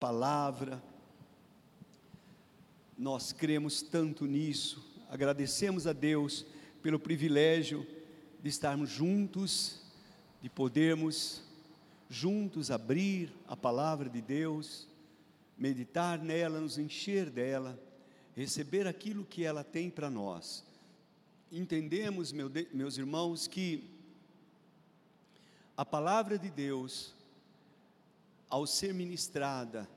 palavra. Nós cremos tanto nisso, agradecemos a Deus pelo privilégio de estarmos juntos, de podermos juntos abrir a palavra de Deus, meditar nela, nos encher dela, receber aquilo que ela tem para nós. Entendemos, meu meus irmãos, que a palavra de Deus ao ser ministrada,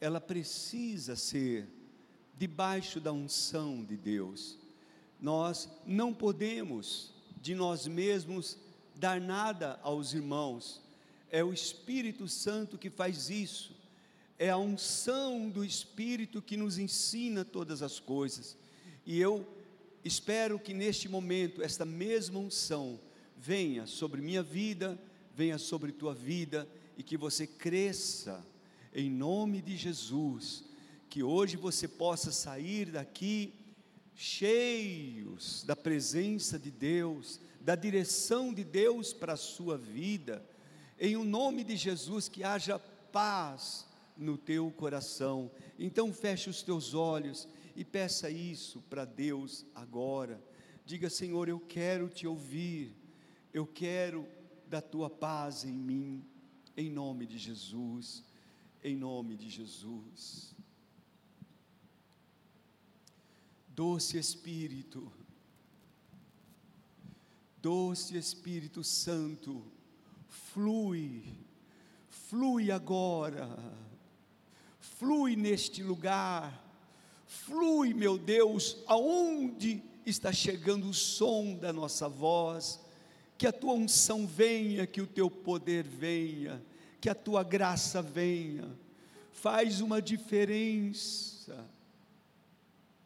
ela precisa ser debaixo da unção de Deus. Nós não podemos de nós mesmos dar nada aos irmãos. É o Espírito Santo que faz isso. É a unção do Espírito que nos ensina todas as coisas. E eu espero que neste momento esta mesma unção venha sobre minha vida, venha sobre tua vida e que você cresça em nome de Jesus, que hoje você possa sair daqui cheios da presença de Deus, da direção de Deus para a sua vida, em o nome de Jesus, que haja paz no teu coração. Então feche os teus olhos e peça isso para Deus agora. Diga, Senhor, eu quero te ouvir, eu quero da tua paz em mim em nome de Jesus, em nome de Jesus. Doce Espírito, doce Espírito Santo, flui, flui agora, flui neste lugar, flui, meu Deus, aonde está chegando o som da nossa voz, que a tua unção venha, que o teu poder venha, que a tua graça venha, faz uma diferença,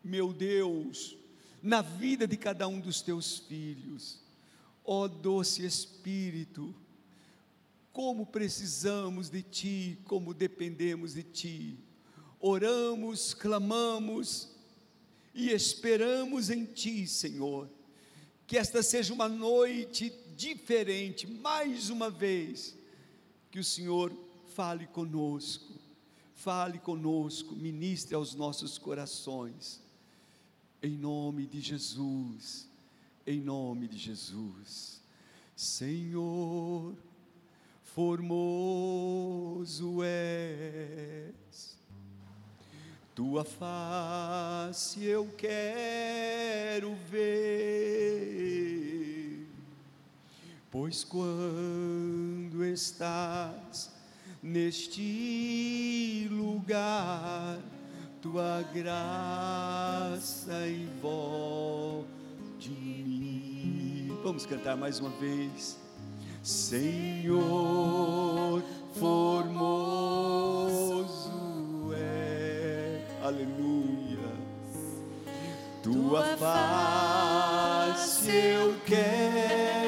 meu Deus, na vida de cada um dos teus filhos, ó oh, doce Espírito, como precisamos de Ti, como dependemos de Ti, oramos, clamamos e esperamos em Ti, Senhor, que esta seja uma noite diferente, mais uma vez, que o Senhor fale conosco, fale conosco, ministre aos nossos corações, em nome de Jesus, em nome de Jesus, Senhor, formoso és, tua face eu quero ver Pois quando estás neste lugar, tua graça envolve mim. Vamos cantar mais uma vez. Senhor, formoso é, aleluia. Tua face eu quero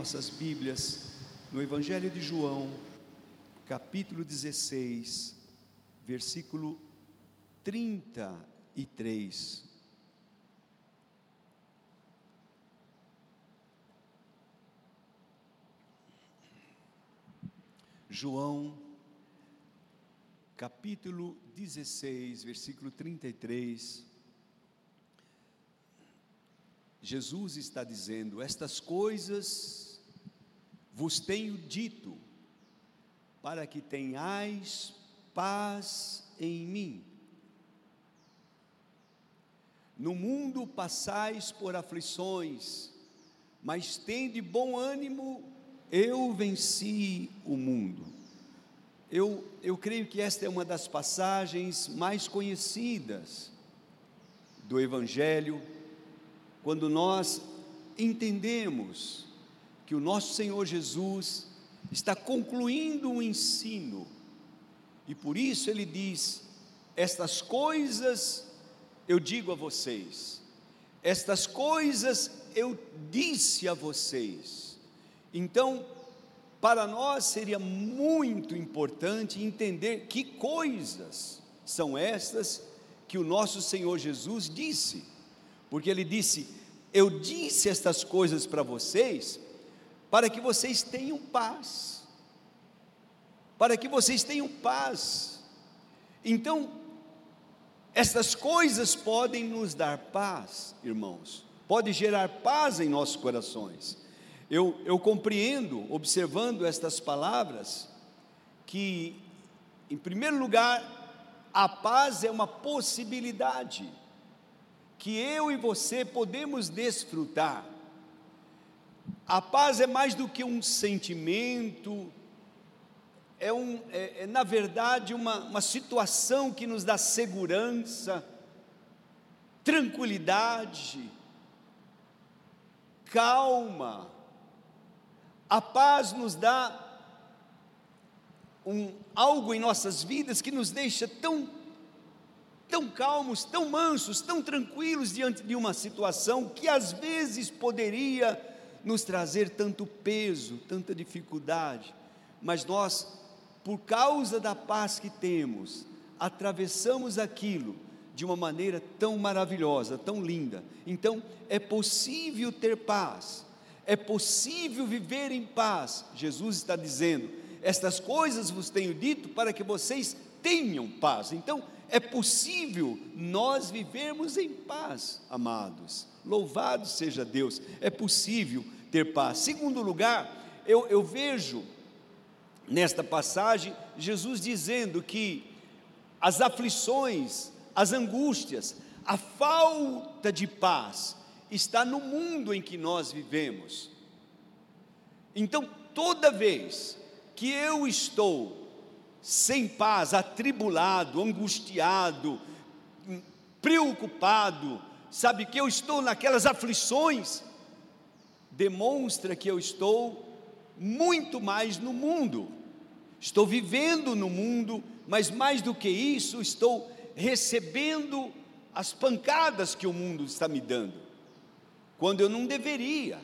nossas Bíblias no Evangelho de João, capítulo 16, versículo 33. João, capítulo 16, versículo 33. Jesus está dizendo: Estas coisas vos tenho dito, para que tenhais paz em mim. No mundo passais por aflições, mas tende bom ânimo, eu venci o mundo. Eu, eu creio que esta é uma das passagens mais conhecidas do Evangelho, quando nós entendemos que o nosso Senhor Jesus está concluindo um ensino, e por isso ele diz: Estas coisas eu digo a vocês, estas coisas eu disse a vocês. Então, para nós seria muito importante entender que coisas são estas que o nosso Senhor Jesus disse, porque ele disse: Eu disse estas coisas para vocês, para que vocês tenham paz, para que vocês tenham paz. Então, estas coisas podem nos dar paz, irmãos, pode gerar paz em nossos corações. Eu, eu compreendo, observando estas palavras, que, em primeiro lugar, a paz é uma possibilidade que eu e você podemos desfrutar. A paz é mais do que um sentimento, é, um, é, é na verdade uma, uma situação que nos dá segurança, tranquilidade, calma. A paz nos dá um, algo em nossas vidas que nos deixa tão, tão calmos, tão mansos, tão tranquilos diante de uma situação que às vezes poderia nos trazer tanto peso, tanta dificuldade, mas nós por causa da paz que temos, atravessamos aquilo de uma maneira tão maravilhosa, tão linda. Então, é possível ter paz, é possível viver em paz. Jesus está dizendo: Estas coisas vos tenho dito para que vocês tenham paz. Então, é possível nós vivermos em paz, amados. Louvado seja Deus, é possível ter paz. Segundo lugar, eu, eu vejo nesta passagem, Jesus dizendo que as aflições, as angústias, a falta de paz está no mundo em que nós vivemos. Então, toda vez que eu estou sem paz, atribulado, angustiado, preocupado, sabe que eu estou naquelas aflições, demonstra que eu estou muito mais no mundo. Estou vivendo no mundo, mas mais do que isso, estou recebendo as pancadas que o mundo está me dando, quando eu não deveria,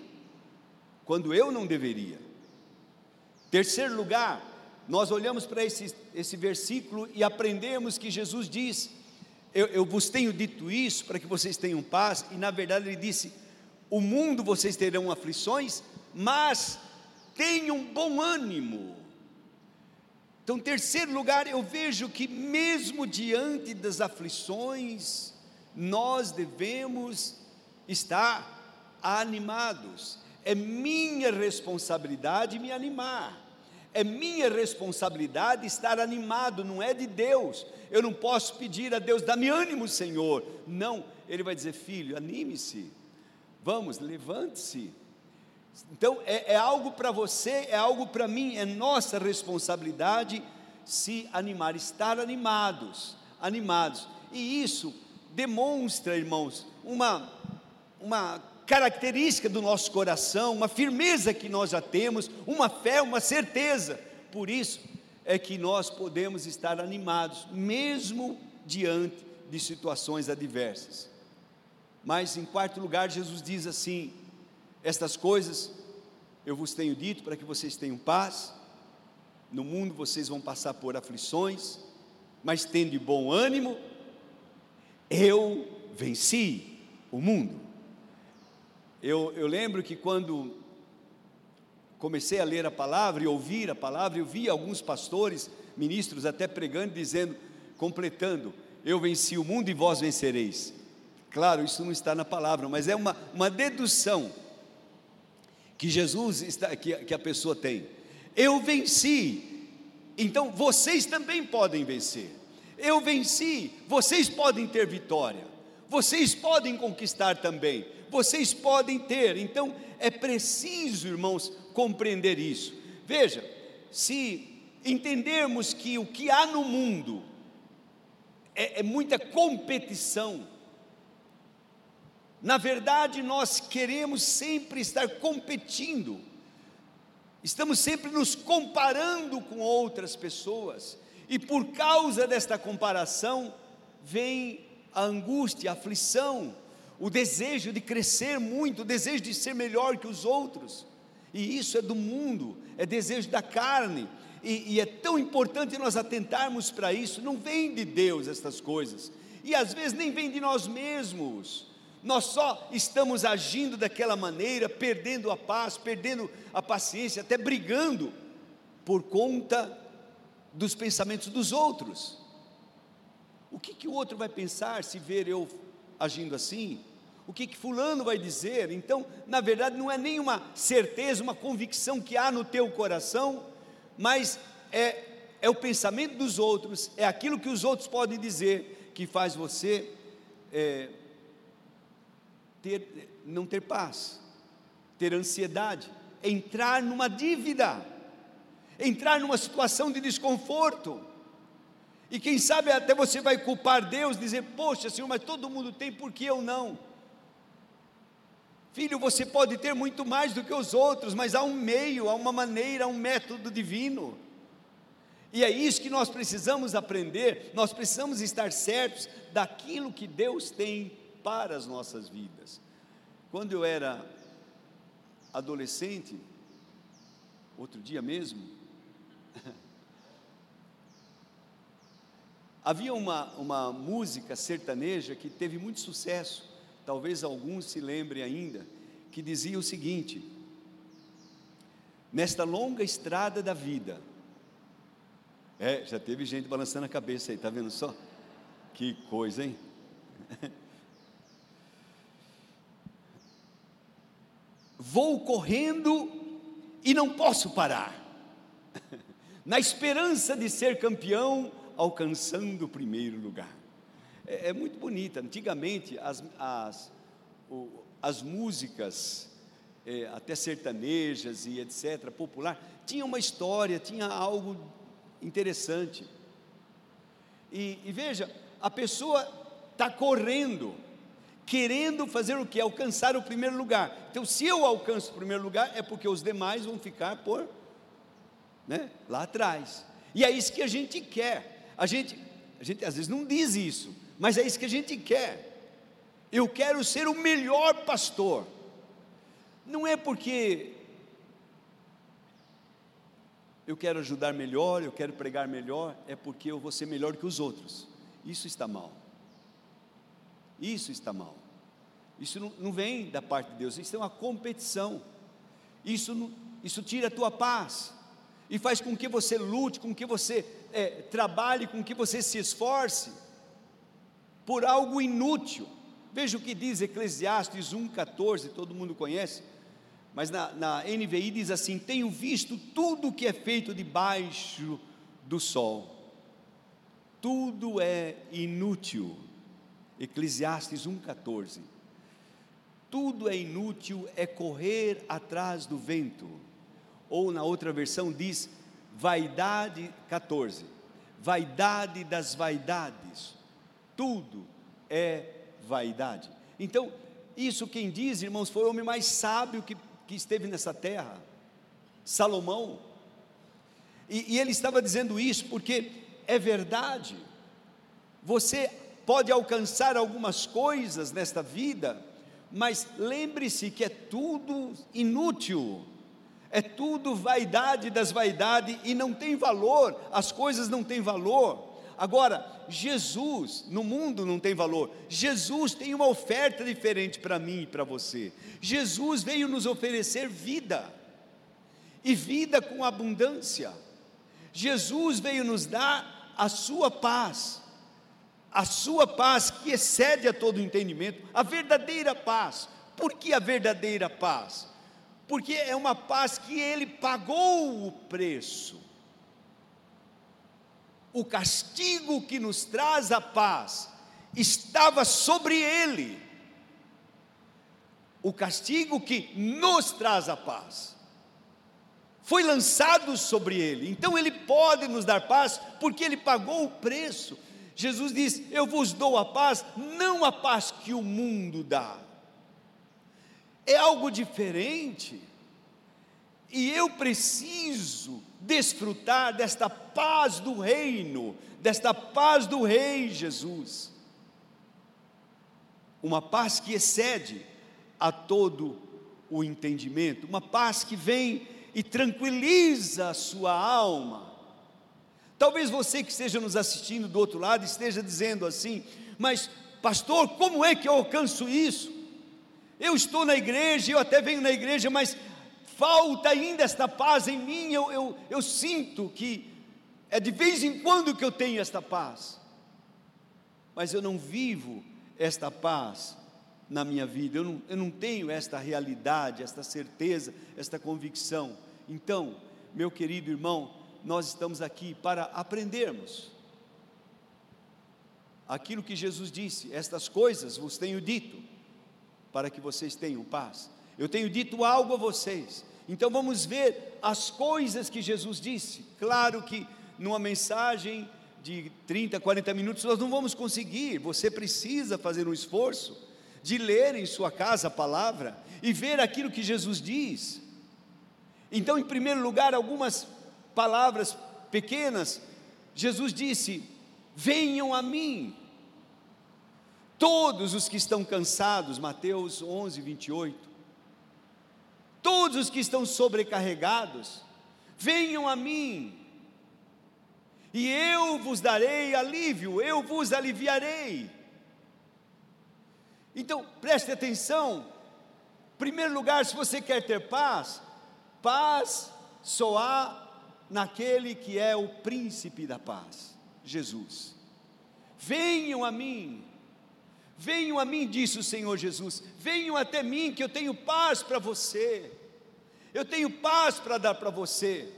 quando eu não deveria. Terceiro lugar, nós olhamos para esse, esse versículo e aprendemos que Jesus diz: eu, eu vos tenho dito isso para que vocês tenham paz, e na verdade ele disse: O mundo vocês terão aflições, mas tenham bom ânimo. Então, terceiro lugar, eu vejo que mesmo diante das aflições, nós devemos estar animados. É minha responsabilidade me animar. É minha responsabilidade estar animado, não é de Deus. Eu não posso pedir a Deus, dá-me ânimo, Senhor. Não, Ele vai dizer, filho, anime-se. Vamos, levante-se então é, é algo para você, é algo para mim, é nossa responsabilidade se animar, estar animados, animados. E isso demonstra, irmãos, uma, uma característica do nosso coração, uma firmeza que nós já temos, uma fé, uma certeza. Por isso é que nós podemos estar animados, mesmo diante de situações adversas. Mas em quarto lugar, Jesus diz assim: estas coisas Eu vos tenho dito para que vocês tenham paz. No mundo vocês vão passar por aflições, mas tendo bom ânimo, eu venci o mundo. Eu, eu lembro que quando comecei a ler a palavra e ouvir a palavra, eu vi alguns pastores, ministros até pregando, dizendo, completando: Eu venci o mundo e vós vencereis. Claro, isso não está na palavra, mas é uma, uma dedução que Jesus está, que, que a pessoa tem. Eu venci, então vocês também podem vencer. Eu venci, vocês podem ter vitória. Vocês podem conquistar também. Vocês podem ter. Então é preciso, irmãos, compreender isso. Veja, se entendermos que o que há no mundo é, é muita competição, na verdade nós queremos sempre estar competindo, estamos sempre nos comparando com outras pessoas, e por causa desta comparação vem a angústia, a aflição, o desejo de crescer muito, o desejo de ser melhor que os outros e isso é do mundo, é desejo da carne, e, e é tão importante nós atentarmos para isso. Não vem de Deus estas coisas, e às vezes nem vem de nós mesmos. Nós só estamos agindo daquela maneira, perdendo a paz, perdendo a paciência, até brigando por conta dos pensamentos dos outros. O que, que o outro vai pensar se ver eu agindo assim? O que, que Fulano vai dizer. Então, na verdade, não é nenhuma certeza, uma convicção que há no teu coração, mas é, é o pensamento dos outros, é aquilo que os outros podem dizer que faz você é, ter, não ter paz, ter ansiedade, entrar numa dívida, entrar numa situação de desconforto. E quem sabe até você vai culpar Deus, dizer: Poxa, Senhor, mas todo mundo tem, por que eu não? Filho, você pode ter muito mais do que os outros, mas há um meio, há uma maneira, há um método divino. E é isso que nós precisamos aprender, nós precisamos estar certos daquilo que Deus tem para as nossas vidas. Quando eu era adolescente, outro dia mesmo, havia uma, uma música sertaneja que teve muito sucesso talvez alguns se lembrem ainda, que dizia o seguinte: Nesta longa estrada da vida, é, já teve gente balançando a cabeça aí, tá vendo só? Que coisa, hein? Vou correndo e não posso parar, na esperança de ser campeão, alcançando o primeiro lugar é, é muito bonita. Antigamente, as, as, o, as músicas, é, até sertanejas e etc., popular, tinha uma história, tinha algo interessante. E, e veja, a pessoa está correndo, querendo fazer o que? Alcançar o primeiro lugar. Então, se eu alcanço o primeiro lugar, é porque os demais vão ficar por né, lá atrás. E é isso que a gente quer. A gente, a gente às vezes não diz isso, mas é isso que a gente quer. Eu quero ser o melhor pastor. Não é porque eu quero ajudar melhor, eu quero pregar melhor, é porque eu vou ser melhor que os outros. Isso está mal. Isso está mal. Isso não, vem da parte de Deus, isso é uma competição. Isso, isso tira a tua paz e faz com que você lute, com que você é, trabalhe, com que você se esforce por algo inútil. Veja o que diz Eclesiastes 1,14, todo mundo conhece, mas na, na NVI diz assim: Tenho visto tudo o que é feito debaixo do sol, tudo é inútil. Eclesiastes 1,14. Tudo é inútil, é correr atrás do vento. Ou na outra versão diz, vaidade 14, vaidade das vaidades tudo é vaidade. Então, isso quem diz, irmãos, foi o homem mais sábio que, que esteve nessa terra, Salomão. E, e ele estava dizendo isso porque é verdade. Você pode alcançar algumas coisas nesta vida, mas lembre-se que é tudo inútil. é tudo vaidade das vaidades e não tem valor, as coisas não têm valor. Agora, Jesus, no mundo não tem valor, Jesus tem uma oferta diferente para mim e para você. Jesus veio nos oferecer vida, e vida com abundância. Jesus veio nos dar a sua paz, a sua paz que excede a todo entendimento, a verdadeira paz. Por que a verdadeira paz? Porque é uma paz que ele pagou o preço. O castigo que nos traz a paz estava sobre ele. O castigo que nos traz a paz foi lançado sobre ele. Então ele pode nos dar paz porque ele pagou o preço. Jesus diz: Eu vos dou a paz, não a paz que o mundo dá. É algo diferente. E eu preciso desfrutar desta paz do reino, desta paz do Rei Jesus. Uma paz que excede a todo o entendimento, uma paz que vem e tranquiliza a sua alma. Talvez você que esteja nos assistindo do outro lado esteja dizendo assim: Mas, pastor, como é que eu alcanço isso? Eu estou na igreja, eu até venho na igreja, mas falta ainda esta paz em mim. Eu, eu, eu sinto que é de vez em quando que eu tenho esta paz, mas eu não vivo esta paz na minha vida, eu não, eu não tenho esta realidade, esta certeza, esta convicção. Então, meu querido irmão, nós estamos aqui para aprendermos aquilo que Jesus disse: Estas coisas vos tenho dito, para que vocês tenham paz. Eu tenho dito algo a vocês, então vamos ver as coisas que Jesus disse. Claro que numa mensagem de 30, 40 minutos nós não vamos conseguir, você precisa fazer um esforço de ler em sua casa a palavra e ver aquilo que Jesus diz. Então, em primeiro lugar, algumas palavras pequenas, Jesus disse: Venham a mim, todos os que estão cansados, Mateus 11, 28, todos os que estão sobrecarregados, venham a mim, e eu vos darei alívio, eu vos aliviarei. Então, preste atenção. Em primeiro lugar, se você quer ter paz, paz só há naquele que é o príncipe da paz, Jesus. Venham a mim, venham a mim, disse o Senhor Jesus, venham até mim, que eu tenho paz para você, eu tenho paz para dar para você.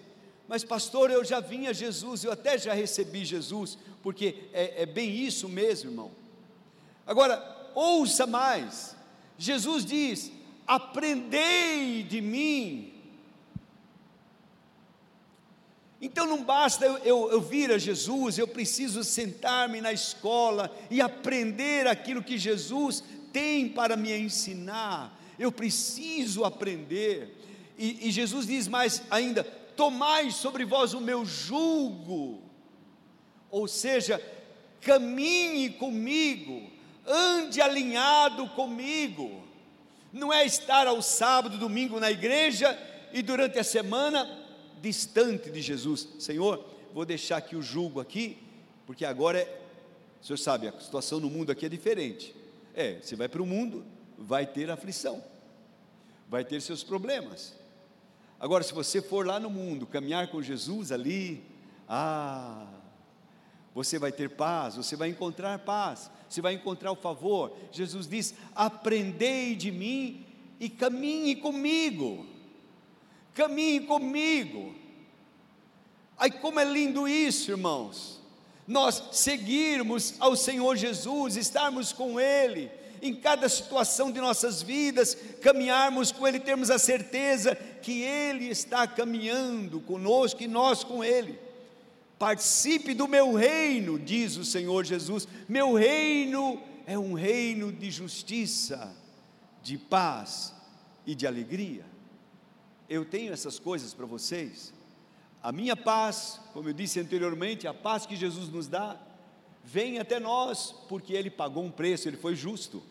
Mas, pastor, eu já vim a Jesus, eu até já recebi Jesus, porque é, é bem isso mesmo, irmão. Agora, ouça mais. Jesus diz: aprendei de mim. Então não basta eu, eu, eu, vir a Jesus, eu preciso sentar-me na escola e aprender aquilo que Jesus tem para me ensinar. Eu preciso aprender. E, e Jesus diz mais ainda: tomai sobre vós o meu jugo, ou seja, caminhe comigo ande alinhado comigo. Não é estar ao sábado, domingo na igreja e durante a semana distante de Jesus. Senhor, vou deixar aqui o julgo aqui, porque agora é, o senhor sabe, a situação no mundo aqui é diferente. É, você vai para o mundo, vai ter aflição, vai ter seus problemas. Agora, se você for lá no mundo, caminhar com Jesus ali, ah, você vai ter paz, você vai encontrar paz, você vai encontrar o favor. Jesus diz: Aprendei de mim e caminhe comigo. Caminhe comigo. Ai, como é lindo isso, irmãos. Nós seguirmos ao Senhor Jesus, estarmos com Ele, em cada situação de nossas vidas, caminharmos com Ele, termos a certeza que Ele está caminhando conosco e nós com Ele. Participe do meu reino, diz o Senhor Jesus. Meu reino é um reino de justiça, de paz e de alegria. Eu tenho essas coisas para vocês. A minha paz, como eu disse anteriormente, a paz que Jesus nos dá, vem até nós, porque Ele pagou um preço, Ele foi justo.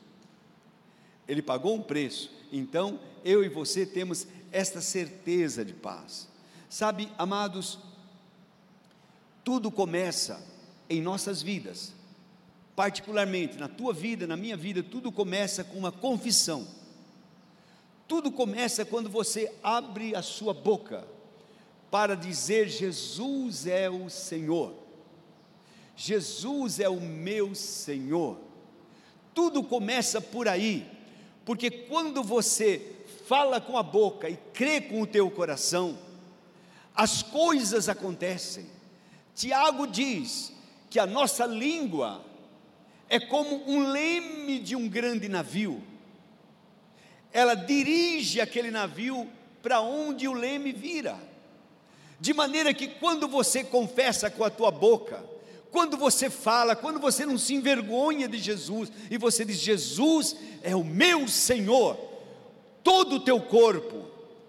Ele pagou um preço. Então, eu e você temos esta certeza de paz. Sabe, amados, tudo começa em nossas vidas, particularmente na tua vida, na minha vida, tudo começa com uma confissão. Tudo começa quando você abre a sua boca para dizer: Jesus é o Senhor. Jesus é o meu Senhor. Tudo começa por aí, porque quando você fala com a boca e crê com o teu coração, as coisas acontecem. Tiago diz que a nossa língua é como um leme de um grande navio. Ela dirige aquele navio para onde o leme vira. De maneira que quando você confessa com a tua boca, quando você fala, quando você não se envergonha de Jesus e você diz: Jesus é o meu Senhor, todo o teu corpo,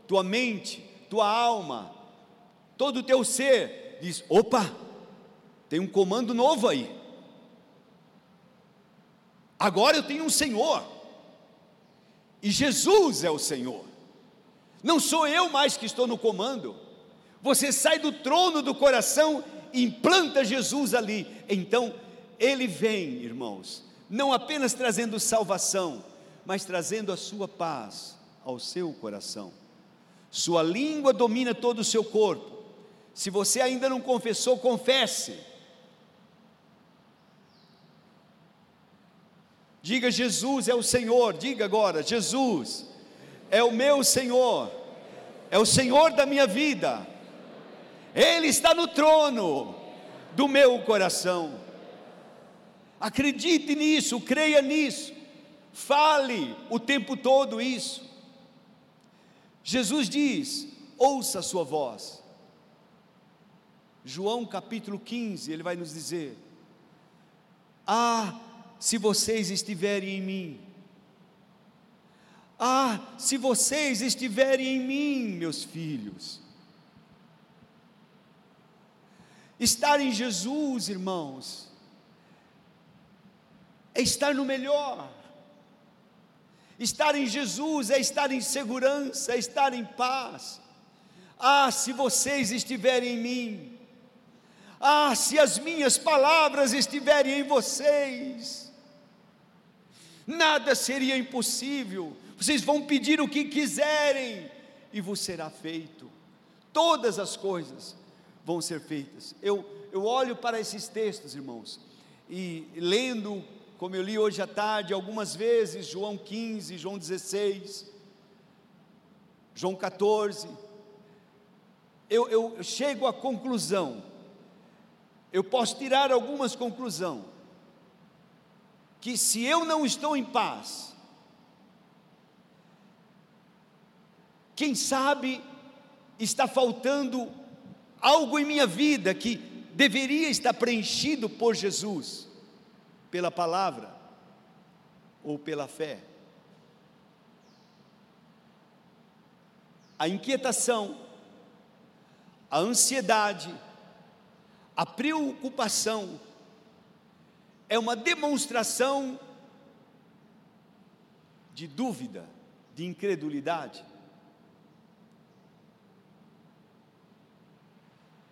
tua mente, tua alma, todo o teu ser diz: opa, tem um comando novo aí. Agora eu tenho um Senhor, e Jesus é o Senhor, não sou eu mais que estou no comando. Você sai do trono do coração implanta Jesus ali. Então, ele vem, irmãos, não apenas trazendo salvação, mas trazendo a sua paz ao seu coração. Sua língua domina todo o seu corpo. Se você ainda não confessou, confesse. Diga: Jesus é o Senhor. Diga agora: Jesus é o meu Senhor, é o Senhor da minha vida ele está no trono do meu coração. Acredite nisso, creia nisso, fale o tempo todo isso. Jesus diz: ouça a sua voz. João capítulo 15, ele vai nos dizer: Ah, se vocês estiverem em mim, ah, se vocês estiverem em mim, meus filhos, Estar em Jesus, irmãos, é estar no melhor. Estar em Jesus é estar em segurança, é estar em paz. Ah, se vocês estiverem em mim, ah, se as minhas palavras estiverem em vocês, nada seria impossível. Vocês vão pedir o que quiserem e vos será feito. Todas as coisas vão ser feitas. Eu, eu olho para esses textos, irmãos, e lendo, como eu li hoje à tarde, algumas vezes, João 15, João 16, João 14, eu, eu chego à conclusão, eu posso tirar algumas conclusões, que se eu não estou em paz, quem sabe está faltando algo em minha vida que deveria estar preenchido por Jesus, pela palavra ou pela fé. A inquietação, a ansiedade, a preocupação é uma demonstração de dúvida, de incredulidade.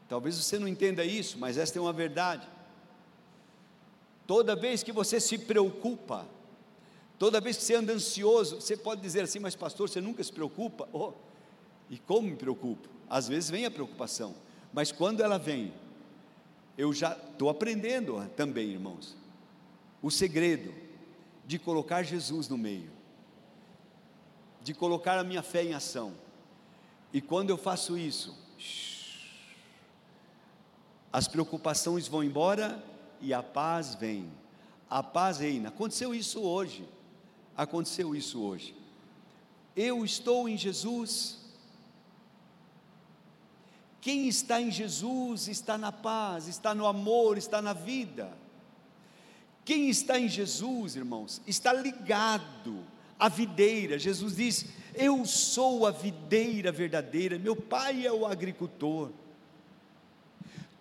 Talvez você não entenda isso, mas esta é uma verdade. Toda vez que você se preocupa, toda vez que você anda ansioso, você pode dizer assim, mas pastor, você nunca se preocupa? Oh, e como me preocupo? Às vezes vem a preocupação, mas quando ela vem, eu já estou aprendendo também, irmãos, o segredo de colocar Jesus no meio, de colocar a minha fé em ação. E quando eu faço isso, as preocupações vão embora e a paz vem. A paz reina. Aconteceu isso hoje. Aconteceu isso hoje. Eu estou em Jesus. Quem está em Jesus está na paz, está no amor, está na vida. Quem está em Jesus, irmãos, está ligado à videira. Jesus diz: Eu sou a videira verdadeira, meu pai é o agricultor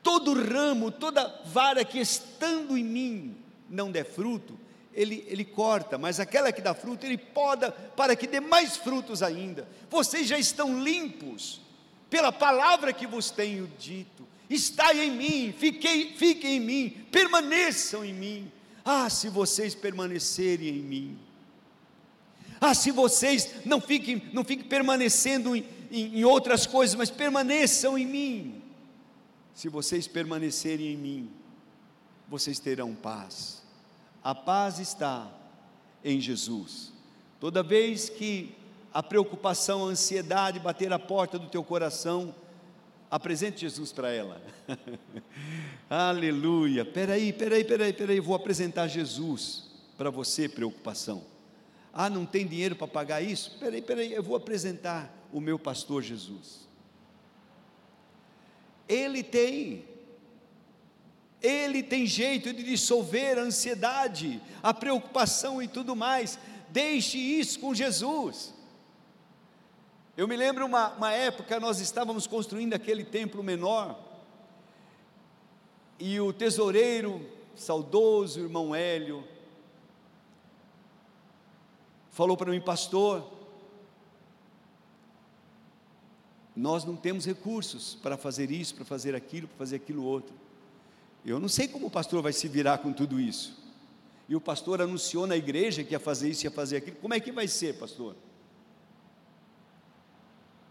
todo ramo, toda vara que estando em mim não der fruto, ele, ele corta, mas aquela que dá fruto, ele poda para que dê mais frutos ainda. Vocês já estão limpos pela palavra que vos tenho dito. Está em mim, fiquei, fiquem em mim, permaneçam em mim. Ah, se vocês permanecerem em mim. Ah, se vocês não fiquem, não fiquem permanecendo em, em, em outras coisas, mas permaneçam em mim. Se vocês permanecerem em mim, vocês terão paz. A paz está em Jesus. Toda vez que a preocupação, a ansiedade bater a porta do teu coração, apresente Jesus para ela. Aleluia. Peraí, peraí, peraí, peraí, vou apresentar Jesus para você, preocupação. Ah, não tem dinheiro para pagar isso? Peraí, peraí, eu vou apresentar o meu pastor Jesus. Ele tem ele tem jeito de dissolver a ansiedade, a preocupação e tudo mais. Deixe isso com Jesus. Eu me lembro uma, uma época, nós estávamos construindo aquele templo menor, e o tesoureiro, saudoso irmão Hélio, falou para mim, pastor, nós não temos recursos para fazer isso, para fazer aquilo, para fazer aquilo outro. Eu não sei como o pastor vai se virar com tudo isso. E o pastor anunciou na igreja que ia fazer isso, ia fazer aquilo. Como é que vai ser, pastor?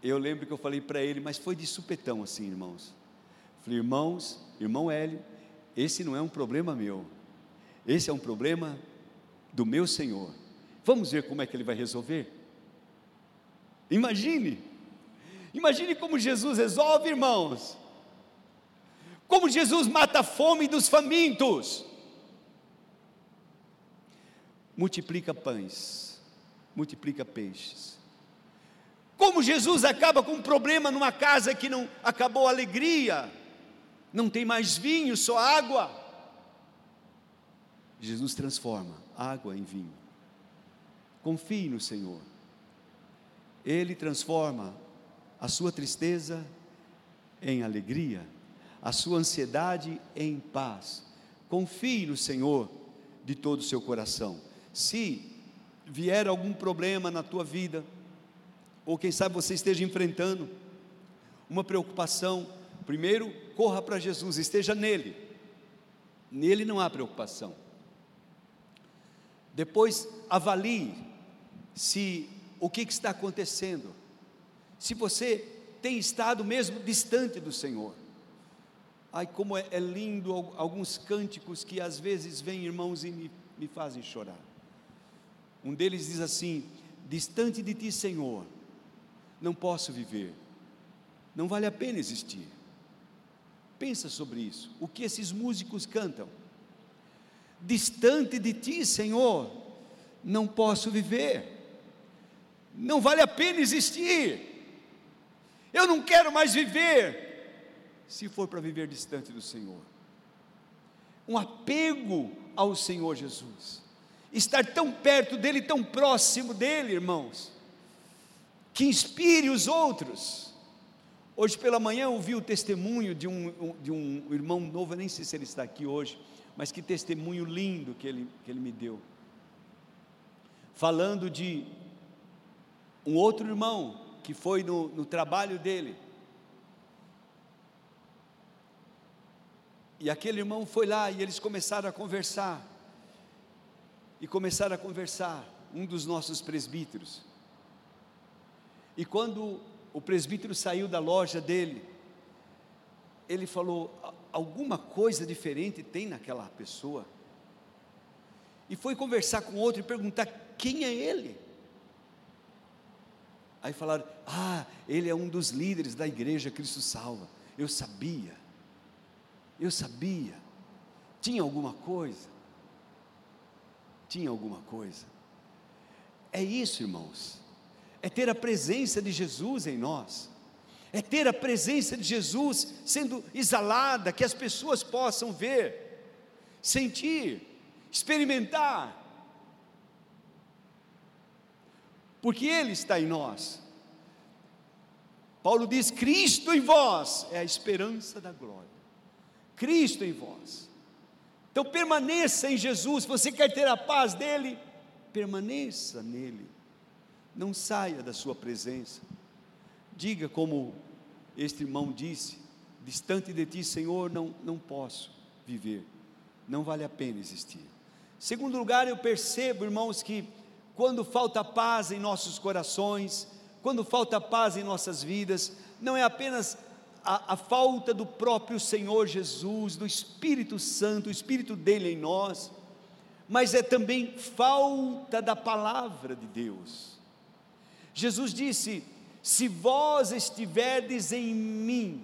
Eu lembro que eu falei para ele, mas foi de supetão assim, irmãos. Falei, irmãos, irmão Hélio, esse não é um problema meu. Esse é um problema do meu Senhor. Vamos ver como é que ele vai resolver. Imagine. Imagine como Jesus resolve, irmãos. Como Jesus mata a fome dos famintos. Multiplica pães, multiplica peixes. Como Jesus acaba com um problema numa casa que não acabou a alegria, não tem mais vinho, só água. Jesus transforma água em vinho. Confie no Senhor. Ele transforma a sua tristeza em alegria a sua ansiedade em paz. Confie no Senhor de todo o seu coração. Se vier algum problema na tua vida, ou quem sabe você esteja enfrentando uma preocupação, primeiro corra para Jesus, esteja nele. Nele não há preocupação. Depois avalie se o que, que está acontecendo. Se você tem estado mesmo distante do Senhor. Ai, como é, é, lindo alguns cânticos que às vezes vêm, irmãos, e me, me fazem chorar. Um deles diz assim: Distante de ti, Senhor, não posso viver, não vale a pena existir. Pensa sobre isso, o que esses músicos cantam. Distante de ti, Senhor, não posso viver, não vale a pena existir, eu não quero mais viver, se for para viver distante do Senhor. Um apego ao Senhor Jesus. Estar tão perto dele, tão próximo dele, irmãos, que inspire os outros. Hoje pela manhã eu ouvi o testemunho de um, de um irmão novo, eu nem sei se ele está aqui hoje, mas que testemunho lindo que ele, que ele me deu. Falando de um outro irmão que foi no, no trabalho dele, E aquele irmão foi lá e eles começaram a conversar. E começaram a conversar, um dos nossos presbíteros. E quando o presbítero saiu da loja dele, ele falou: alguma coisa diferente tem naquela pessoa. E foi conversar com outro e perguntar: quem é ele? Aí falaram: ah, ele é um dos líderes da igreja Cristo Salva. Eu sabia. Eu sabia. Tinha alguma coisa. Tinha alguma coisa. É isso, irmãos. É ter a presença de Jesus em nós. É ter a presença de Jesus sendo exalada, que as pessoas possam ver, sentir, experimentar. Porque Ele está em nós. Paulo diz: Cristo em vós é a esperança da glória. Cristo em vós. Então permaneça em Jesus. Você quer ter a paz dele? Permaneça nele. Não saia da sua presença. Diga como este irmão disse: distante de ti, Senhor, não, não posso viver. Não vale a pena existir. Segundo lugar, eu percebo, irmãos, que quando falta paz em nossos corações, quando falta paz em nossas vidas, não é apenas a, a, falta do próprio Senhor Jesus, do Espírito Santo, o Espírito dele em nós, mas é também falta da palavra de Deus. Jesus disse: Se vós estiverdes em mim,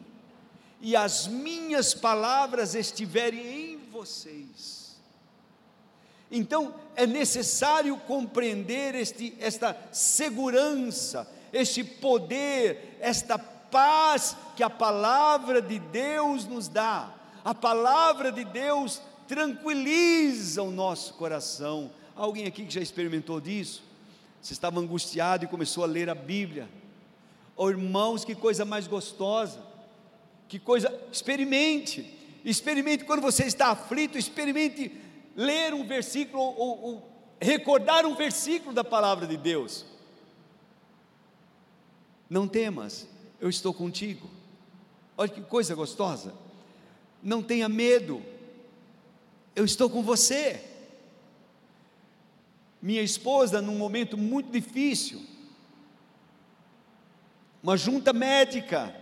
e as minhas palavras estiverem em vocês, então é necessário compreender este, esta segurança, este poder, esta paz que a palavra de Deus nos dá. A palavra de Deus tranquiliza o nosso coração. Alguém aqui que já experimentou disso? Você estava angustiado e começou a ler a Bíblia. Oh, irmãos, que coisa mais gostosa. Que coisa, experimente. Experimente quando você está aflito, experimente ler um versículo ou, ou recordar um versículo da palavra de Deus. Não temas, eu estou contigo. Olha que coisa gostosa. Não tenha medo, eu estou com você. Minha esposa, num momento muito difícil, uma junta médica,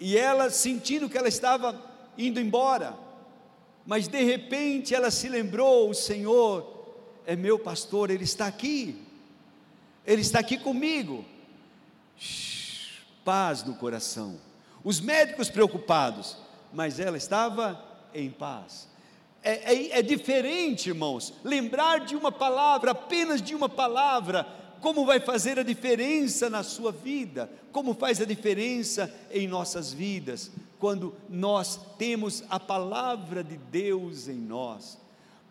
e ela sentindo que ela estava indo embora, mas de repente ela se lembrou: o Senhor é meu pastor, Ele está aqui, Ele está aqui comigo. Paz no coração. Os médicos preocupados, mas ela estava em paz. É, é, é diferente, irmãos, lembrar de uma palavra, apenas de uma palavra, como vai fazer a diferença na sua vida, como faz a diferença em nossas vidas quando nós temos a palavra de Deus em nós.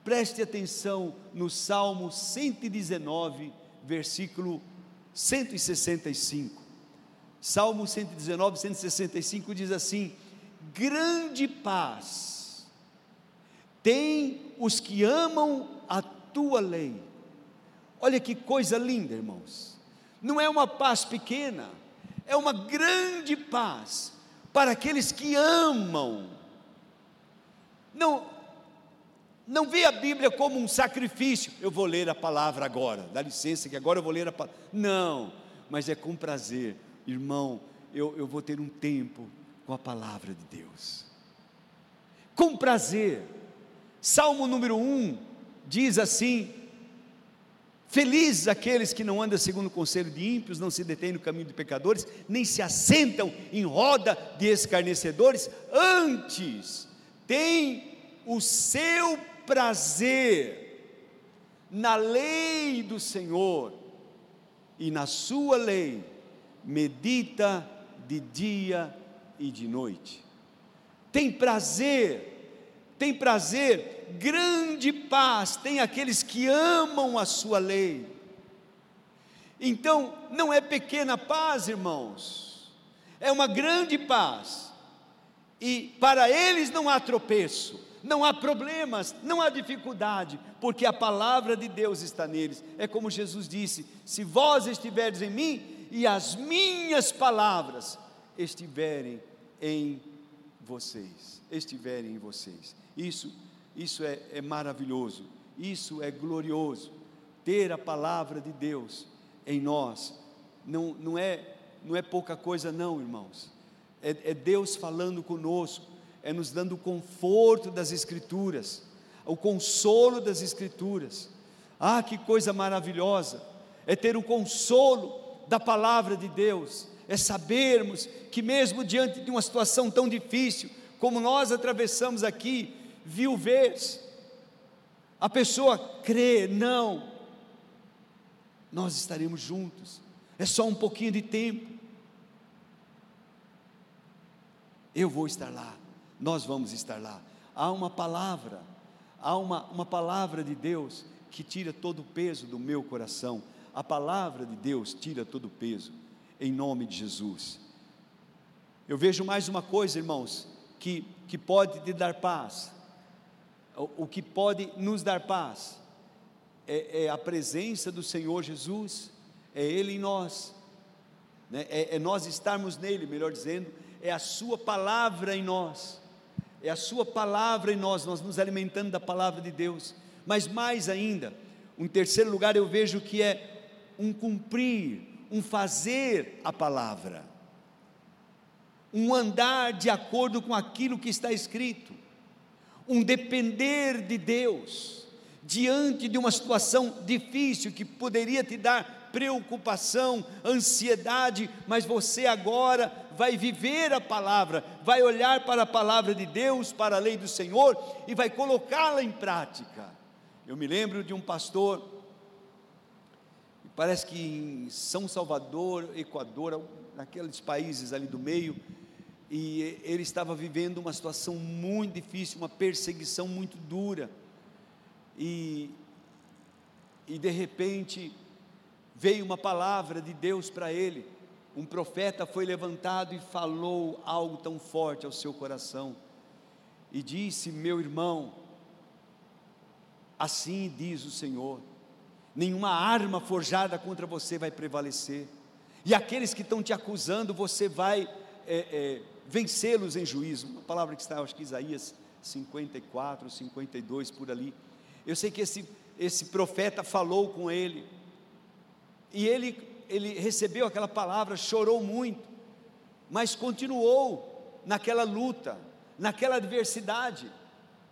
Preste atenção no Salmo 119, versículo 165. Salmo 119, 165 diz assim: Grande paz tem os que amam a tua lei. Olha que coisa linda, irmãos. Não é uma paz pequena, é uma grande paz para aqueles que amam. Não, não vê a Bíblia como um sacrifício. Eu vou ler a palavra agora, dá licença que agora eu vou ler a palavra. Não, mas é com prazer, irmão. Eu, eu vou ter um tempo com a palavra de Deus. Com prazer. Salmo número 1 diz assim: Felizes aqueles que não andam segundo o conselho de ímpios, não se detêm no caminho de pecadores, nem se assentam em roda de escarnecedores, antes têm o seu prazer na lei do Senhor, e na sua lei medita de dia e de noite. Tem prazer, tem prazer grande paz tem aqueles que amam a sua lei. Então, não é pequena paz, irmãos, é uma grande paz. E para eles não há tropeço, não há problemas, não há dificuldade, porque a palavra de Deus está neles. É como Jesus disse: se vós estiverdes em mim e as minhas palavras estiverem em vocês, estiverem em vocês. Isso isso é, é maravilhoso, isso é glorioso. Ter a palavra de Deus em nós não, não, é, não é pouca coisa, não, irmãos. É, é Deus falando conosco, é nos dando o conforto das Escrituras, o consolo das Escrituras. Ah, que coisa maravilhosa! É ter o consolo da palavra de Deus, é sabermos que, mesmo diante de uma situação tão difícil, como nós atravessamos aqui, viuvez. A pessoa crê, não, nós estaremos juntos, é só um pouquinho de tempo. Eu vou estar lá, nós vamos estar lá. Há uma palavra, há uma, uma palavra de Deus que tira todo o peso do meu coração. A palavra de Deus tira todo o peso, em nome de Jesus. Eu vejo mais uma coisa, irmãos, que, que pode te dar paz o, que pode nos dar paz é, é, a presença do Senhor Jesus, é Ele em nós, né? é, é nós estarmos nele, melhor dizendo, é a Sua palavra em nós, é a Sua palavra em nós, nós nos alimentando da palavra de Deus, mas mais ainda, um terceiro lugar eu vejo que é um cumprir, um fazer a palavra, um andar de acordo com aquilo que está escrito, um depender de Deus, diante de uma situação difícil que poderia te dar preocupação, ansiedade, mas você agora vai viver a palavra, vai olhar para a palavra de Deus, para a lei do Senhor e vai colocá-la em prática. Eu me lembro de um pastor, parece que em São Salvador, Equador, naqueles países ali do meio, e ele estava vivendo uma situação muito difícil, uma perseguição muito dura, e, e de repente veio uma palavra de Deus para ele, um profeta foi levantado e falou algo tão forte ao seu coração, e disse: Meu irmão, assim diz o Senhor, nenhuma arma forjada contra você vai prevalecer, e aqueles que estão te acusando, você vai é, é, vencê-los em juízo. Uma palavra que está, acho que Isaías 54, 52, por ali. Eu sei que esse, esse profeta falou com ele, e ele, ele recebeu aquela palavra, chorou muito, mas continuou naquela luta, naquela adversidade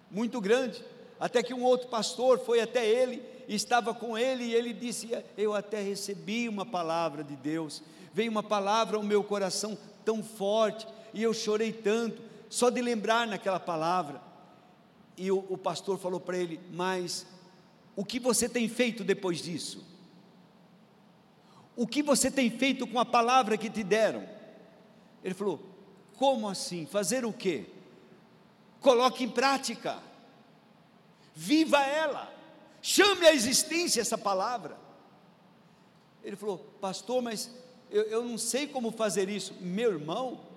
muito grande, até que um outro pastor foi até ele, estava com ele, e ele disse: Eu até recebi uma palavra de Deus, veio uma palavra ao meu coração tão forte, e eu chorei tanto, só de lembrar naquela palavra. E o, o pastor falou para ele: Mas o que você tem feito depois disso? O que você tem feito com a palavra que te deram? Ele falou: Como assim? Fazer o quê? Coloque em prática, viva ela, chame à existência essa palavra. Ele falou: Pastor, mas eu, eu não sei como fazer isso. Meu irmão,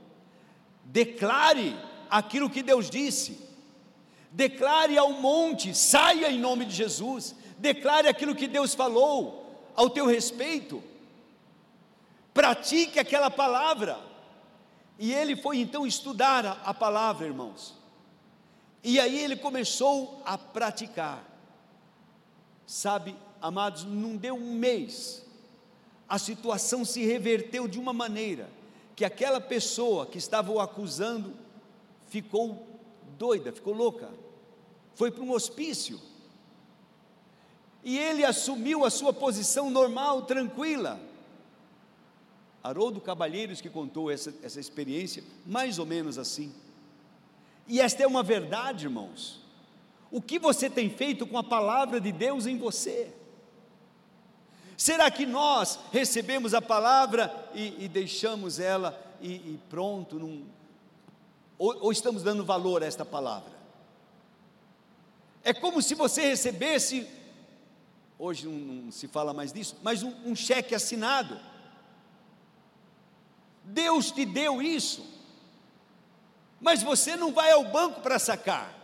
declare aquilo que Deus disse, declare ao monte, saia em nome de Jesus, declare aquilo que Deus falou ao teu respeito, pratique aquela palavra. E ele foi então estudar a, a palavra, irmãos. E aí ele começou a praticar. Sabe, amados, não deu um mês, a situação se reverteu de uma maneira que aquela pessoa que estava o acusando ficou doida, ficou louca, foi para um hospício. E ele assumiu a sua posição normal, tranquila. Haroldo Cabalheiros que contou essa, essa experiência, mais ou menos assim. E esta é uma verdade, irmãos. O que você tem feito com a palavra de Deus em você? Será que nós recebemos a palavra e, e deixamos ela e, e pronto? Num, ou, ou, estamos dando valor a esta palavra? É como se você recebesse, hoje não, não se fala mais disso, mas um, um cheque assinado. Deus te deu isso, mas você não vai ao banco para sacar,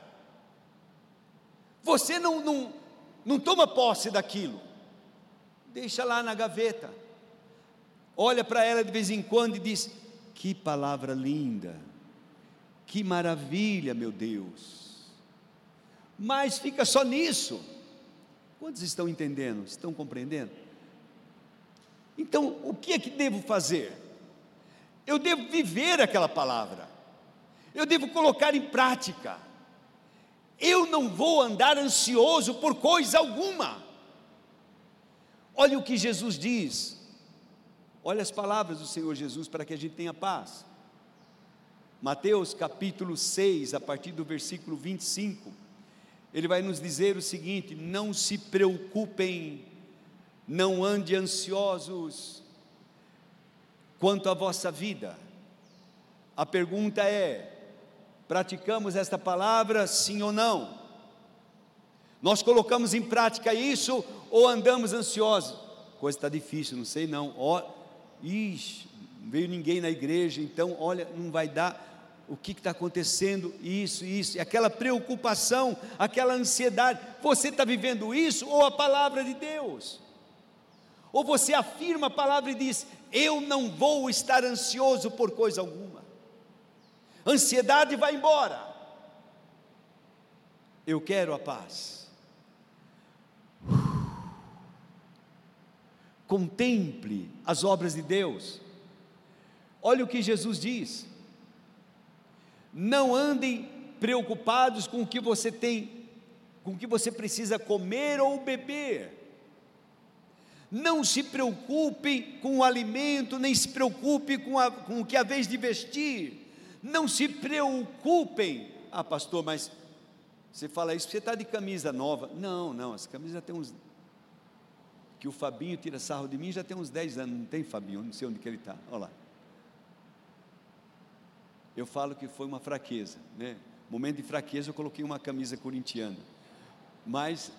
você não, não, não toma posse daquilo deixa lá na gaveta. Olha para ela de vez em quando e diz: Que palavra linda, que maravilha, meu Deus. Mas fica só nisso. Quantos estão entendendo? Estão compreendendo? Então, o que é que devo fazer? Eu devo viver aquela palavra, eu devo colocar em prática. Eu não vou andar ansioso por coisa alguma. Olha o que Jesus diz. Olha as palavras do Senhor Jesus para que a gente tenha paz. Mateus capítulo 6, a partir do versículo 25, ele vai nos dizer o seguinte: Não se preocupem, não ande ansiosos quanto à vossa vida. A pergunta é: praticamos esta palavra, sim ou não? Nós colocamos em prática isso ou andamos ansiosos? Coisa está difícil, não sei não. Ó, ixi, não veio ninguém na igreja, então olha, não vai dar. o que está acontecendo, isso, isso, e aquela preocupação, aquela ansiedade. Você está vivendo isso ou a palavra de Deus? Ou você afirma a palavra e diz: Eu não vou estar ansioso por coisa alguma. Ansiedade vai embora. Eu quero a paz. Contemple as obras de Deus. Olha o que Jesus diz. Não andem preocupados com o que você tem, com o que você precisa comer ou beber. Não se preocupe com o alimento, nem se preocupe com, a, com o que a vez de vestir. Não se preocupem. Ah, pastor, mas você fala isso, você está de camisa nova. Não, não, essa camisa tem uns. Que o Fabinho tira sarro de mim já tem uns 10 anos. Não tem Fabinho, não sei onde que ele está. Olha lá eu falo que foi uma fraqueza, né? Momento de fraqueza eu coloquei uma camisa corintiana. Mas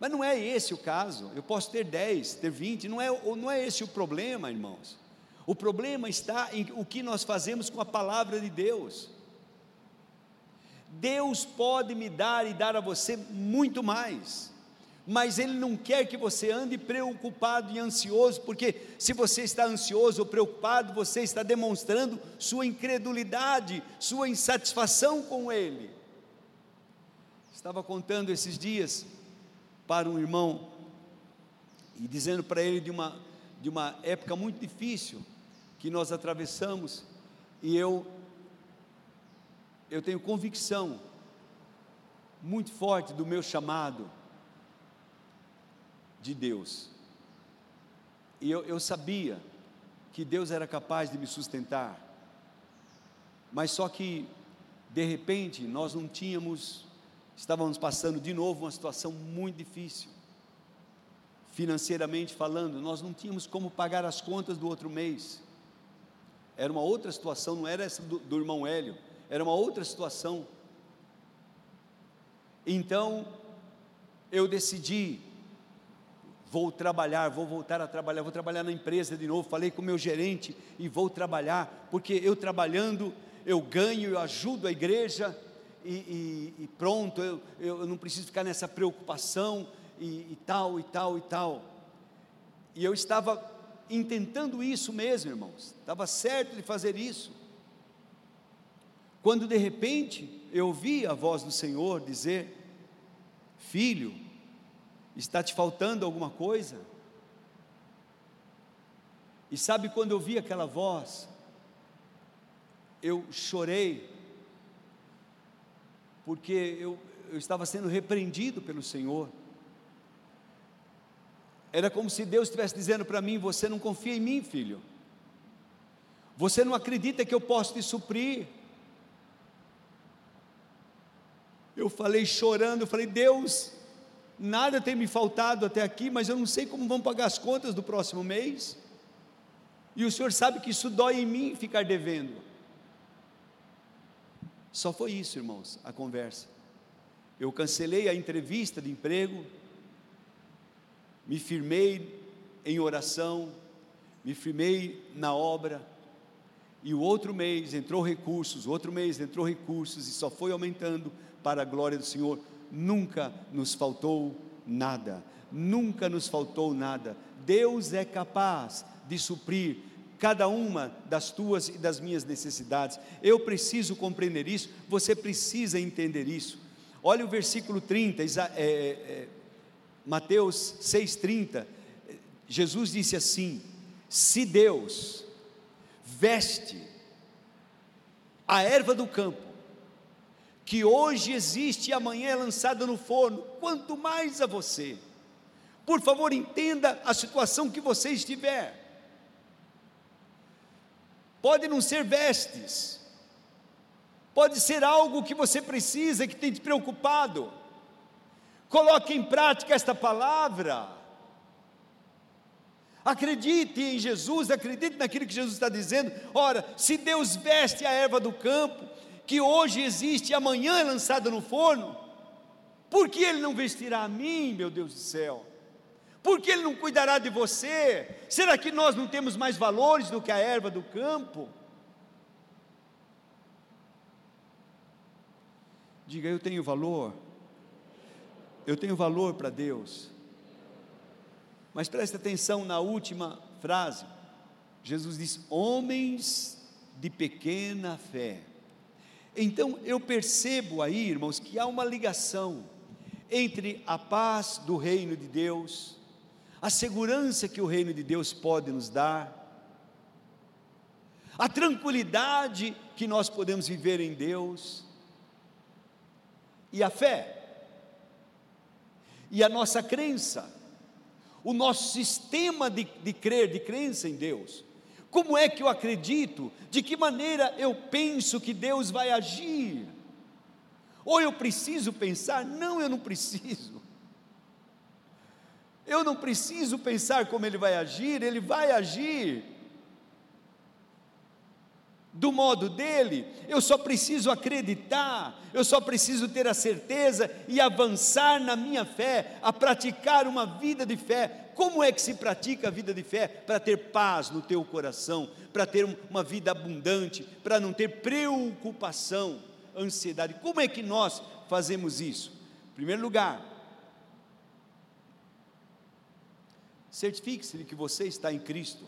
mas não é esse o caso. Eu posso ter 10, ter 20, não é, não é esse o problema, irmãos. O problema está em o que nós fazemos com a palavra de Deus. Deus pode me dar e dar a você muito mais mas Ele não quer que você ande preocupado e ansioso, porque se você está ansioso ou preocupado, você está demonstrando sua incredulidade, sua insatisfação com Ele. Estava contando esses dias para um irmão e dizendo para ele de uma, de uma época muito difícil que nós atravessamos, e eu, eu tenho convicção muito forte do meu chamado de Deus. E eu, eu sabia que Deus era capaz de me sustentar, mas só que, de repente, nós não tínhamos, estávamos passando de novo uma situação muito difícil, financeiramente falando, nós não tínhamos como pagar as contas do outro mês, era uma outra situação, não era essa do, do irmão Hélio, era uma outra situação. Então, eu decidi vou trabalhar, vou voltar a trabalhar, vou trabalhar na empresa de novo. Falei com o meu gerente e vou trabalhar, porque eu trabalhando, eu ganho, eu ajudo a igreja e, e, e pronto, eu, eu não preciso ficar nessa preocupação e, e tal, e tal, e tal. E eu estava intentando isso mesmo, irmãos, estava certo de fazer isso. Quando de repente eu ouvi a voz do Senhor dizer: Filho, Está te faltando alguma coisa? E sabe quando eu vi aquela voz, eu chorei, porque eu, eu estava sendo repreendido pelo Senhor. Era como se Deus estivesse dizendo para mim: Você não confia em mim, filho. Você não acredita que eu posso te suprir. Eu falei chorando, eu falei: Deus, nada tem me faltado até aqui, mas eu não sei como vão pagar as contas do próximo mês. E o senhor sabe que isso dói em mim ficar devendo. Só foi isso, irmãos, a conversa. Eu cancelei a entrevista de emprego, me firmei em oração, me firmei na obra, e o outro mês entrou recursos, o outro mês entrou recursos, e só foi aumentando para a glória do Senhor nunca nos faltou nada, nunca nos faltou nada. Deus é capaz de suprir cada uma das tuas e das minhas necessidades. Eu preciso compreender isso, você precisa entender isso. Olha o versículo 30, é, é, é, Mateus 6,30. Jesus disse assim: Se Deus veste a erva do campo, que hoje existe e amanhã é lançada no forno, quanto mais a você. Por favor, entenda a situação que você estiver. Pode não ser vestes, pode ser algo que você precisa, que tem te preocupado. Coloque em prática esta palavra. Acredite em Jesus, acredite naquilo que Jesus está dizendo. Ora, se Deus veste a erva do campo, que hoje existe e amanhã é lançada no forno, por que Ele não vestirá a mim, meu Deus do céu? Por que Ele não cuidará de você? Será que nós não temos mais valores do que a erva do campo? Diga, eu tenho valor. Eu tenho valor para Deus. Mas preste atenção na última frase. Jesus diz: homens de pequena fé. Então eu percebo aí, irmãos, que há uma ligação entre a paz do reino de Deus, a segurança que o reino de Deus pode nos dar, a tranquilidade que nós podemos viver em Deus, e a fé, e a nossa crença, o nosso sistema de, de crer, de crença em Deus. Como é que eu acredito? De que maneira eu penso que Deus vai agir? Ou eu preciso pensar? Não, eu não preciso. Eu não preciso pensar como Ele vai agir, Ele vai agir do modo dele, eu só preciso acreditar, eu só preciso ter a certeza e avançar na minha fé, a praticar uma vida de fé, como é que se pratica a vida de fé? Para ter paz no teu coração, para ter uma vida abundante, para não ter preocupação, ansiedade. Como é que nós fazemos isso? Em primeiro lugar, certifique-se de que você está em Cristo,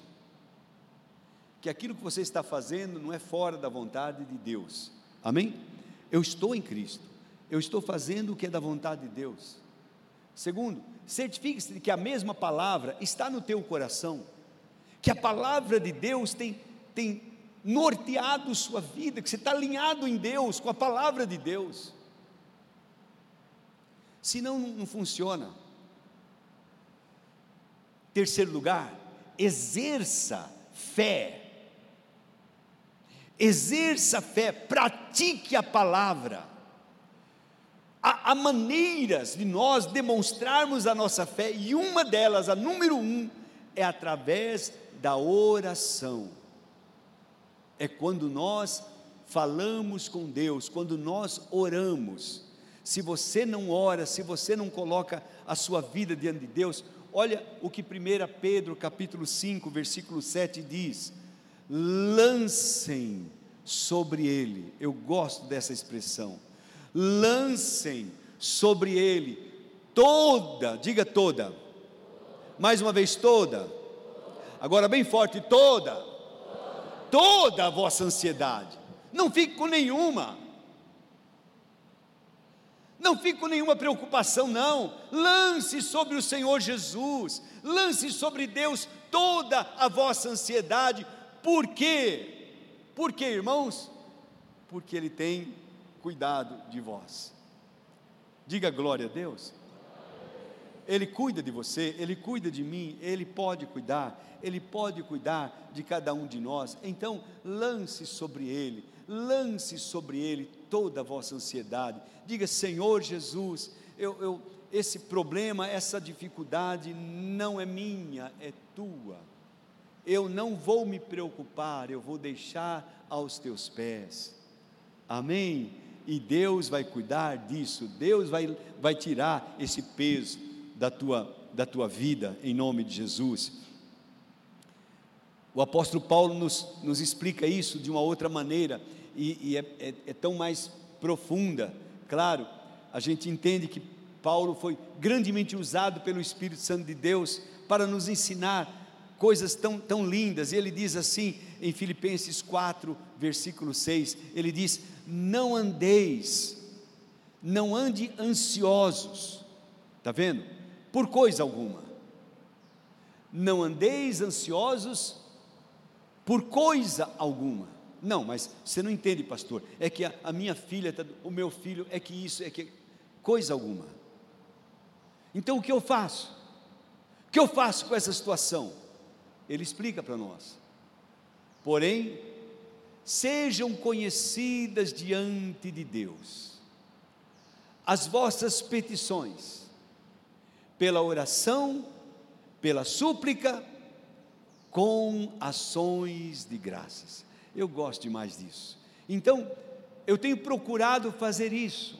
que aquilo que você está fazendo não é fora da vontade de Deus. Amém? Eu estou em Cristo, eu estou fazendo o que é da vontade de Deus. Segundo, certifique-se de que a mesma palavra está no teu coração, que a palavra de Deus tem, tem norteado sua vida, que você está alinhado em Deus, com a palavra de Deus. Senão não, não funciona. Terceiro lugar, exerça fé. Exerça fé, pratique a palavra há, há maneiras de nós demonstrarmos a nossa fé, e uma delas, a número um, é através da oração. É quando nós falamos com Deus, quando nós oramos. Se você não ora, se você não coloca a sua vida diante de Deus, olha o que 1 Pedro capítulo 5, versículo 7 diz: lancem sobre ele. Eu gosto dessa expressão lancem sobre ele toda, diga toda, mais uma vez toda, agora bem forte, toda, toda a vossa ansiedade, não fique com nenhuma, não fique com nenhuma preocupação, não. Lance sobre o Senhor Jesus, lance sobre Deus toda a vossa ansiedade. Por quê? Por quê, irmãos? Porque Ele tem cuidado de vós. Diga glória a Deus. Ele cuida de você, Ele cuida de mim, Ele pode cuidar, Ele pode cuidar de cada um de nós. Então, lance sobre Ele, lance sobre Ele toda a vossa ansiedade. Diga, Senhor Jesus, eu, eu, esse problema, essa dificuldade não é minha, é tua. Eu não vou me preocupar, eu vou deixar aos teus pés. Amém? E Deus vai cuidar disso, Deus vai, vai tirar esse peso da tua, da tua vida, em nome de Jesus. O apóstolo Paulo nos, nos explica isso de uma outra maneira, e, e é, é, é tão mais profunda. Claro, a gente entende que Paulo foi grandemente usado pelo Espírito Santo de Deus para nos ensinar coisas tão, tão lindas. E ele diz assim em Filipenses 4, versículo 6: ele diz: não andeis, não ande ansiosos, está vendo? Por coisa alguma, não andeis ansiosos por coisa alguma. Não, mas você não entende, pastor. É que a, a minha filha, tá, o meu filho, é que isso, é que coisa alguma. Então o que eu faço? O que eu faço com essa situação? Ele explica para nós. Porém, sejam conhecidas diante de Deus as vossas petições, pela oração, pela súplica, com ações de graças. Eu gosto demais disso. Então, eu tenho procurado fazer isso.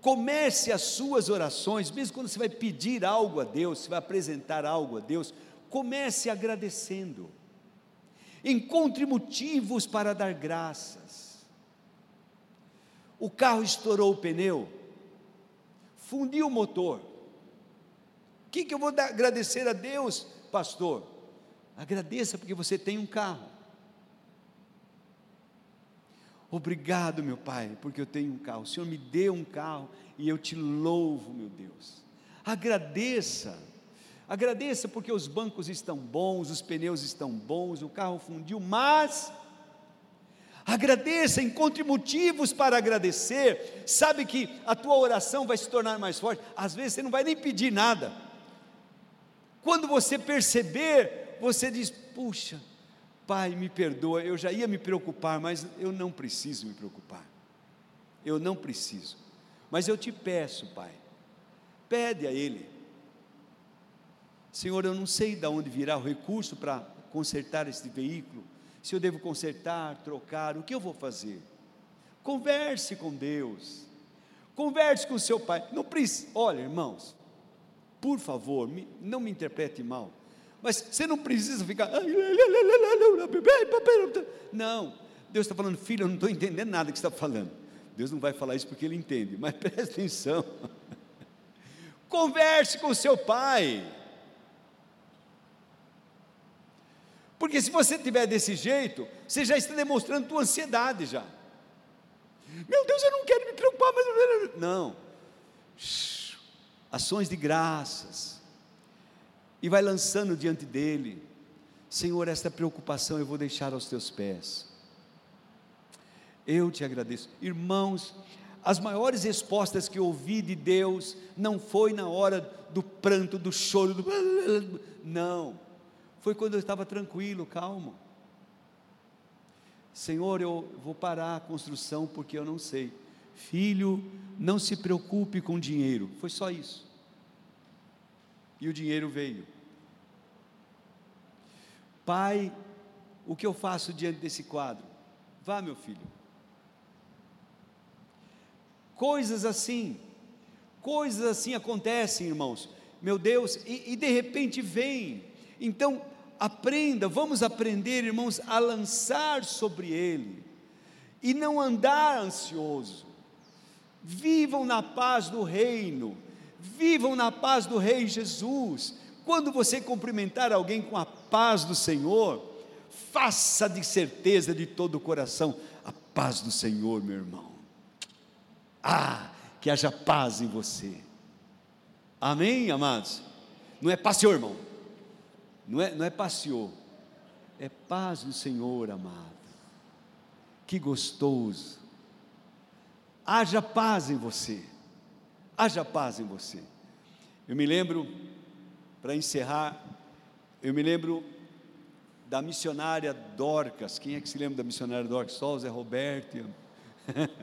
Comece as suas orações, mesmo quando você vai pedir algo a Deus, você vai apresentar algo a Deus, comece agradecendo encontre motivos para dar graças. o carro estourou o pneu, fundiu o motor. O que, que eu vou dar, agradecer a Deus, pastor? Agradeça porque você tem um carro. Obrigado, meu Pai, porque eu tenho um carro. O Senhor me deu um carro e eu te louvo, meu Deus. Agradeça. Agradeça porque os bancos estão bons, os pneus estão bons, o carro fundiu, mas agradeça, encontre motivos para agradecer. Sabe que a tua oração vai se tornar mais forte. Às vezes você não vai nem pedir nada. Quando você perceber, você diz: Puxa, Pai, me perdoa, eu já ia me preocupar, mas eu não preciso me preocupar. Eu não preciso. Mas eu te peço, Pai, pede a Ele Senhor, eu não sei de onde virá o recurso para consertar este veículo, se eu devo consertar, trocar, o que eu vou fazer? Converse com Deus, converse com seu pai. Não precisa, olha, irmãos, por favor, me, não me interprete mal, mas você não precisa ficar. Não, Deus está falando, filho, eu não estou entendendo nada que você está falando. Deus não vai falar isso porque ele entende, mas preste atenção. Converse com seu pai. Porque se você tiver desse jeito, você já está demonstrando tua ansiedade já. Meu Deus, eu não quero me preocupar, mas não. Ações de graças. E vai lançando diante dele. Senhor, esta preocupação eu vou deixar aos teus pés. Eu te agradeço. Irmãos, as maiores respostas que ouvi de Deus não foi na hora do pranto, do choro, do não foi quando eu estava tranquilo, calmo. Senhor, eu vou parar a construção porque eu não sei. Filho, não se preocupe com dinheiro. Foi só isso. E o dinheiro veio. Pai, o que eu faço diante desse quadro? Vá, meu filho. Coisas assim, coisas assim acontecem, irmãos. Meu Deus, e, e de repente vem. Então, Aprenda, vamos aprender, irmãos, a lançar sobre Ele e não andar ansioso. Vivam na paz do reino, vivam na paz do Rei Jesus. Quando você cumprimentar alguém com a paz do Senhor, faça de certeza de todo o coração a paz do Senhor, meu irmão. Ah, que haja paz em você. Amém, amados? Não é passeio, irmão. Não é, não é passeou, é paz do Senhor, amado. Que gostoso. Haja paz em você. Haja paz em você. Eu me lembro, para encerrar, eu me lembro da missionária Dorcas. Quem é que se lembra da missionária Dorcas? Só o Zé Roberto.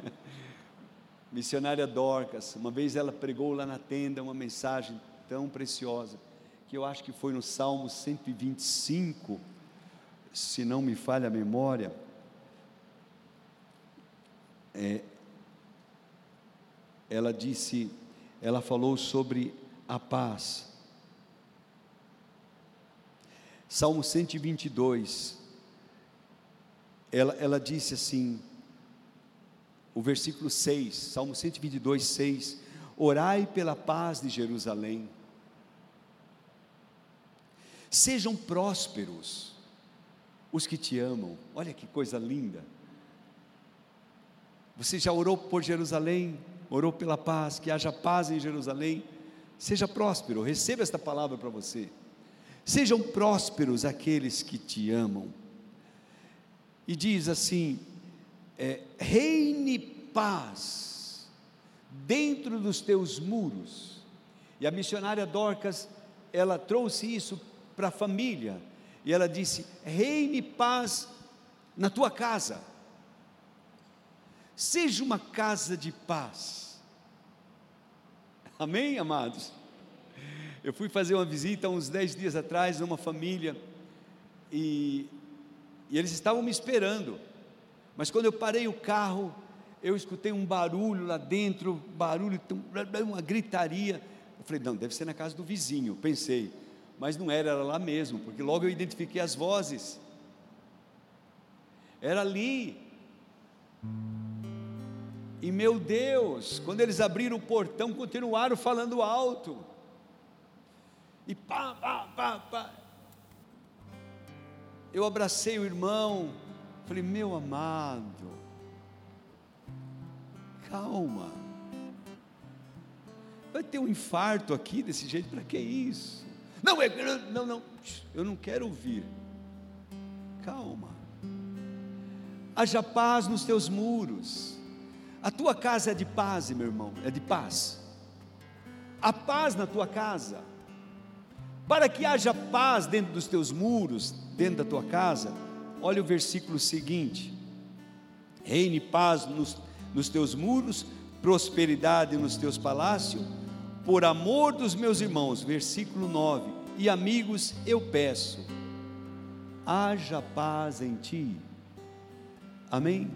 missionária Dorcas. Uma vez ela pregou lá na tenda uma mensagem tão preciosa que eu acho que foi no Salmo 125, se não me falha a memória, é, ela disse, ela falou sobre a paz. Salmo 122, ela, ela disse assim, o versículo 6, Salmo 122, 6: Orai pela paz de Jerusalém Sejam prósperos os que te amam. Olha que coisa linda. Você já orou por Jerusalém? Orou pela paz, que haja paz em Jerusalém? Seja próspero, receba esta palavra para você. Sejam prósperos aqueles que te amam. E diz assim: é, reine paz dentro dos teus muros. E a missionária Dorcas, ela trouxe isso para a família. E ela disse: Reine paz na tua casa. Seja uma casa de paz. Amém, amados? Eu fui fazer uma visita uns dez dias atrás numa família e, e eles estavam me esperando. Mas quando eu parei o carro, eu escutei um barulho lá dentro, barulho, uma gritaria. Eu falei, não, deve ser na casa do vizinho. Pensei, mas não era, era lá mesmo, porque logo eu identifiquei as vozes. Era ali. E meu Deus, quando eles abriram o portão, continuaram falando alto. E pá, pá, pá, pá. Eu abracei o irmão, falei, meu amado, calma. Vai ter um infarto aqui desse jeito, para que isso? Não, não, não, eu não quero ouvir. Calma. Haja paz nos teus muros. A tua casa é de paz, meu irmão, é de paz. A paz na tua casa. Para que haja paz dentro dos teus muros, dentro da tua casa, olha o versículo seguinte: Reine paz nos, nos teus muros, prosperidade nos teus palácios, por amor dos meus irmãos, versículo 9, e amigos, eu peço, haja paz em ti. Amém?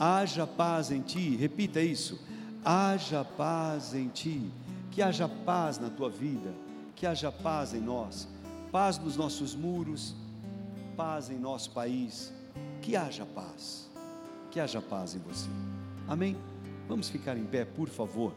haja paz em ti, repita isso, haja paz em ti, que haja paz na tua vida, que haja paz em nós, paz nos nossos muros, paz em nosso país, que haja paz, que haja paz em você, amém? Vamos ficar em pé, por favor.